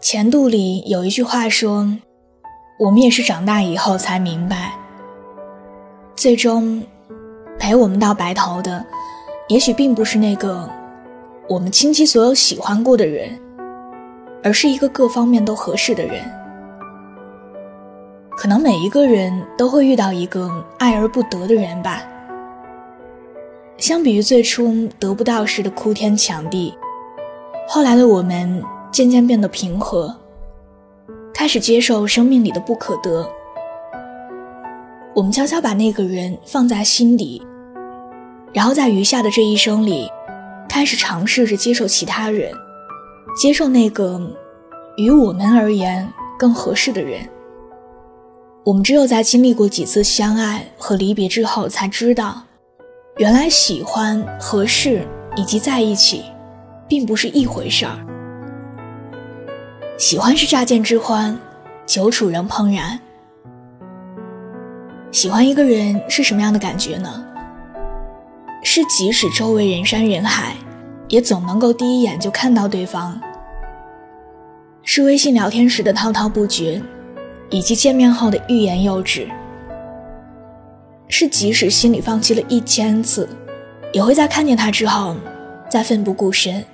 前度里有一句话说：“我们也是长大以后才明白，最终陪我们到白头的，也许并不是那个我们倾其所有喜欢过的人，而是一个各方面都合适的人。可能每一个人都会遇到一个爱而不得的人吧。相比于最初得不到时的哭天抢地，后来的我们。”渐渐变得平和，开始接受生命里的不可得。我们悄悄把那个人放在心底，然后在余下的这一生里，开始尝试着接受其他人，接受那个与我们而言更合适的人。我们只有在经历过几次相爱和离别之后，才知道，原来喜欢、合适以及在一起，并不是一回事儿。喜欢是乍见之欢，久处仍怦然。喜欢一个人是什么样的感觉呢？是即使周围人山人海，也总能够第一眼就看到对方。是微信聊天时的滔滔不绝，以及见面后的欲言又止。是即使心里放弃了一千次，也会在看见他之后，再奋不顾身。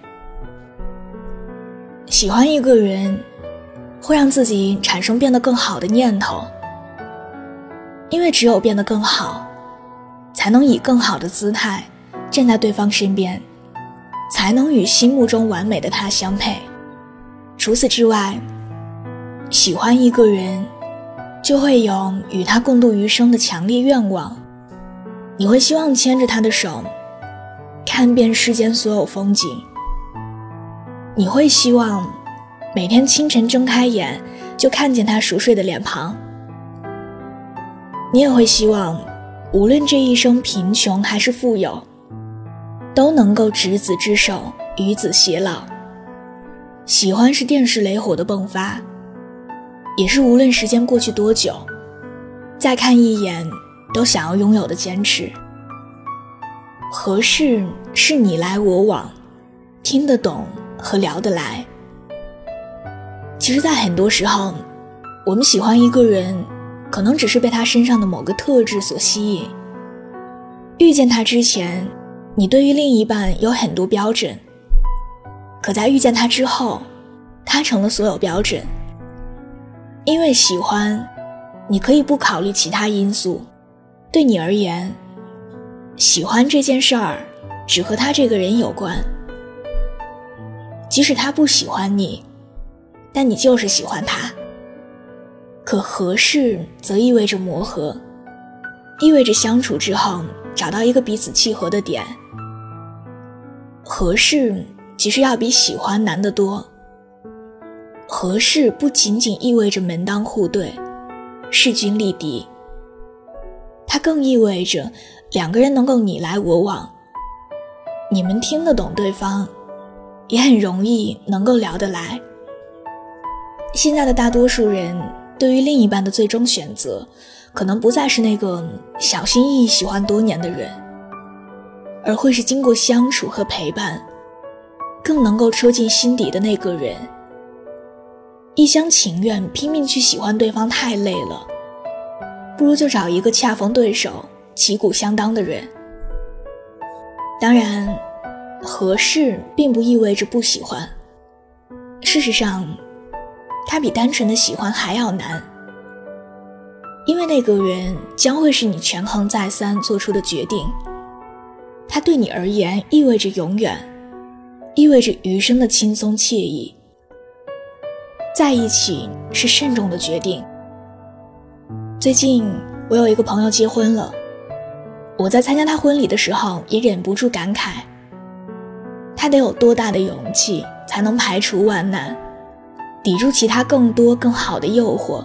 喜欢一个人，会让自己产生变得更好的念头，因为只有变得更好，才能以更好的姿态站在对方身边，才能与心目中完美的他相配。除此之外，喜欢一个人，就会有与他共度余生的强烈愿望。你会希望牵着他的手，看遍世间所有风景。你会希望每天清晨睁开眼就看见他熟睡的脸庞。你也会希望，无论这一生贫穷还是富有，都能够执子之手，与子偕老。喜欢是电视雷火的迸发，也是无论时间过去多久，再看一眼都想要拥有的坚持。合适是你来我往，听得懂。和聊得来，其实，在很多时候，我们喜欢一个人，可能只是被他身上的某个特质所吸引。遇见他之前，你对于另一半有很多标准，可在遇见他之后，他成了所有标准。因为喜欢，你可以不考虑其他因素，对你而言，喜欢这件事儿，只和他这个人有关。即使他不喜欢你，但你就是喜欢他。可合适则意味着磨合，意味着相处之后找到一个彼此契合的点。合适其实要比喜欢难得多。合适不仅仅意味着门当户对、势均力敌，它更意味着两个人能够你来我往，你们听得懂对方。也很容易能够聊得来。现在的大多数人对于另一半的最终选择，可能不再是那个小心翼翼喜欢多年的人，而会是经过相处和陪伴，更能够戳进心底的那个人。一厢情愿拼命去喜欢对方太累了，不如就找一个恰逢对手、旗鼓相当的人。当然。合适并不意味着不喜欢。事实上，它比单纯的喜欢还要难，因为那个人将会是你权衡再三做出的决定。他对你而言意味着永远，意味着余生的轻松惬意。在一起是慎重的决定。最近我有一个朋友结婚了，我在参加他婚礼的时候也忍不住感慨。他得有多大的勇气才能排除万难，抵住其他更多更好的诱惑，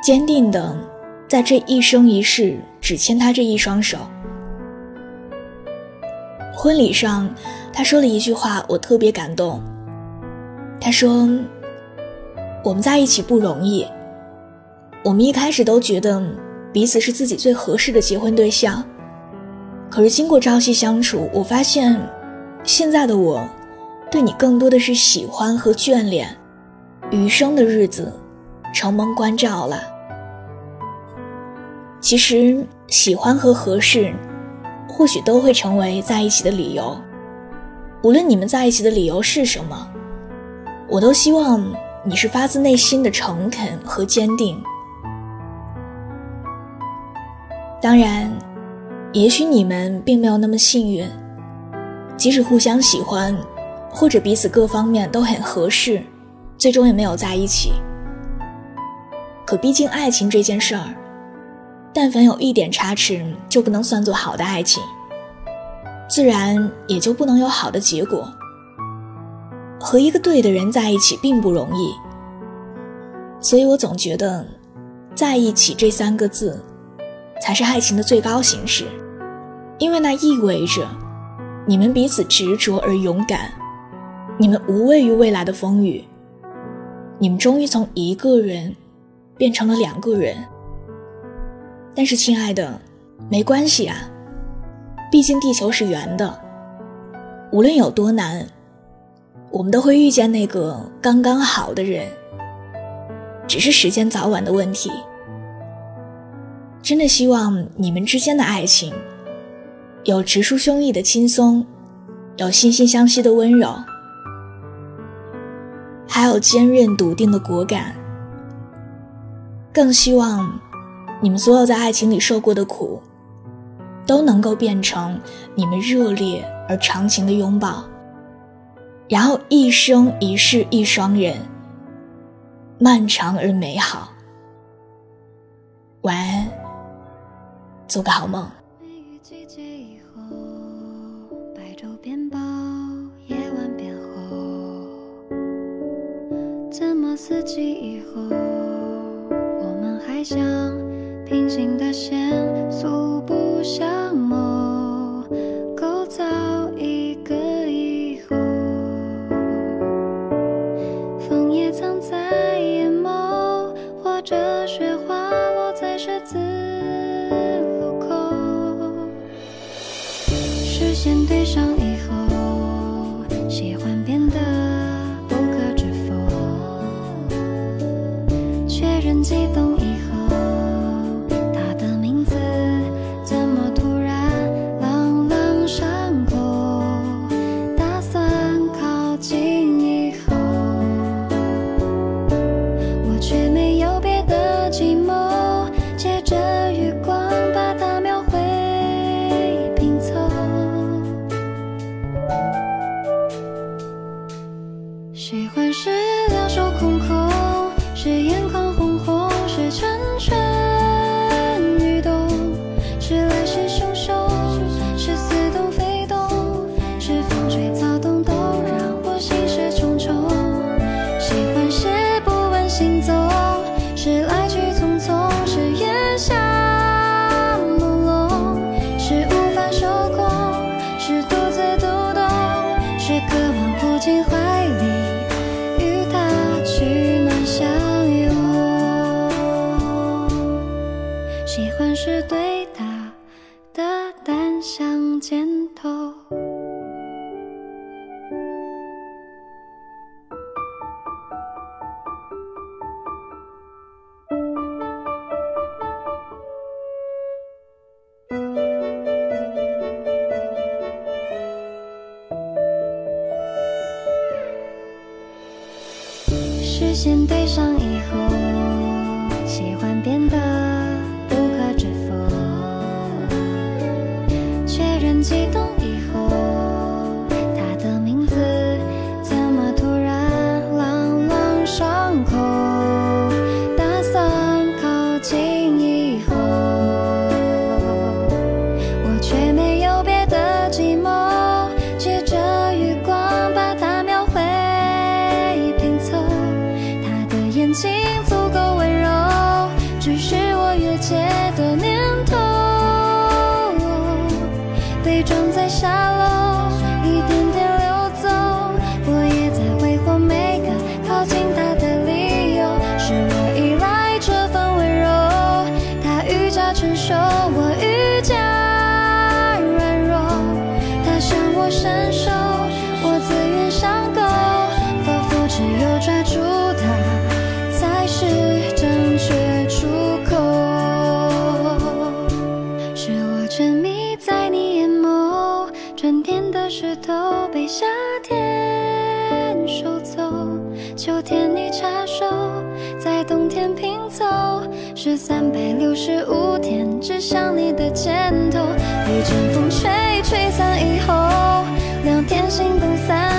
坚定的在这一生一世只牵他这一双手。婚礼上，他说了一句话，我特别感动。他说：“我们在一起不容易。我们一开始都觉得彼此是自己最合适的结婚对象，可是经过朝夕相处，我发现现在的我，对你更多的是喜欢和眷恋。余生的日子，承蒙关照了。其实，喜欢和合适。”或许都会成为在一起的理由，无论你们在一起的理由是什么，我都希望你是发自内心的诚恳和坚定。当然，也许你们并没有那么幸运，即使互相喜欢，或者彼此各方面都很合适，最终也没有在一起。可毕竟爱情这件事儿。但凡有一点差池，就不能算作好的爱情，自然也就不能有好的结果。和一个对的人在一起并不容易，所以我总觉得，在一起这三个字，才是爱情的最高形式，因为那意味着，你们彼此执着而勇敢，你们无畏于未来的风雨，你们终于从一个人，变成了两个人。但是，亲爱的，没关系啊，毕竟地球是圆的。无论有多难，我们都会遇见那个刚刚好的人，只是时间早晚的问题。真的希望你们之间的爱情，有直抒胸臆的轻松，有惺惺相惜的温柔，还有坚韧笃定的果敢。更希望。你们所有在爱情里受过的苦，都能够变成你们热烈而长情的拥抱，然后一生一世一双人，漫长而美好。晚安，做个好梦。怎么四季以后，我们还像？平行的线，素不相谋，构造一个以后。枫叶藏在眼眸，或者雪花落在十字路口。视线对上记得。激动。线对够温柔，只是我越界的念头被装在沙漏。插手，在冬天拼凑，是三百六十五天指向你的箭头，一阵风吹。吹散以后，两天心动，散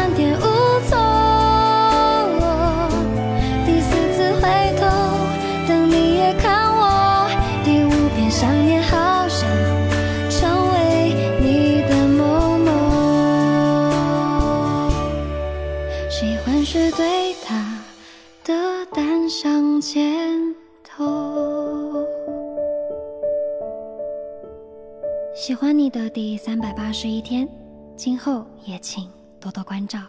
欢你的第三百八十一天，今后也请多多关照。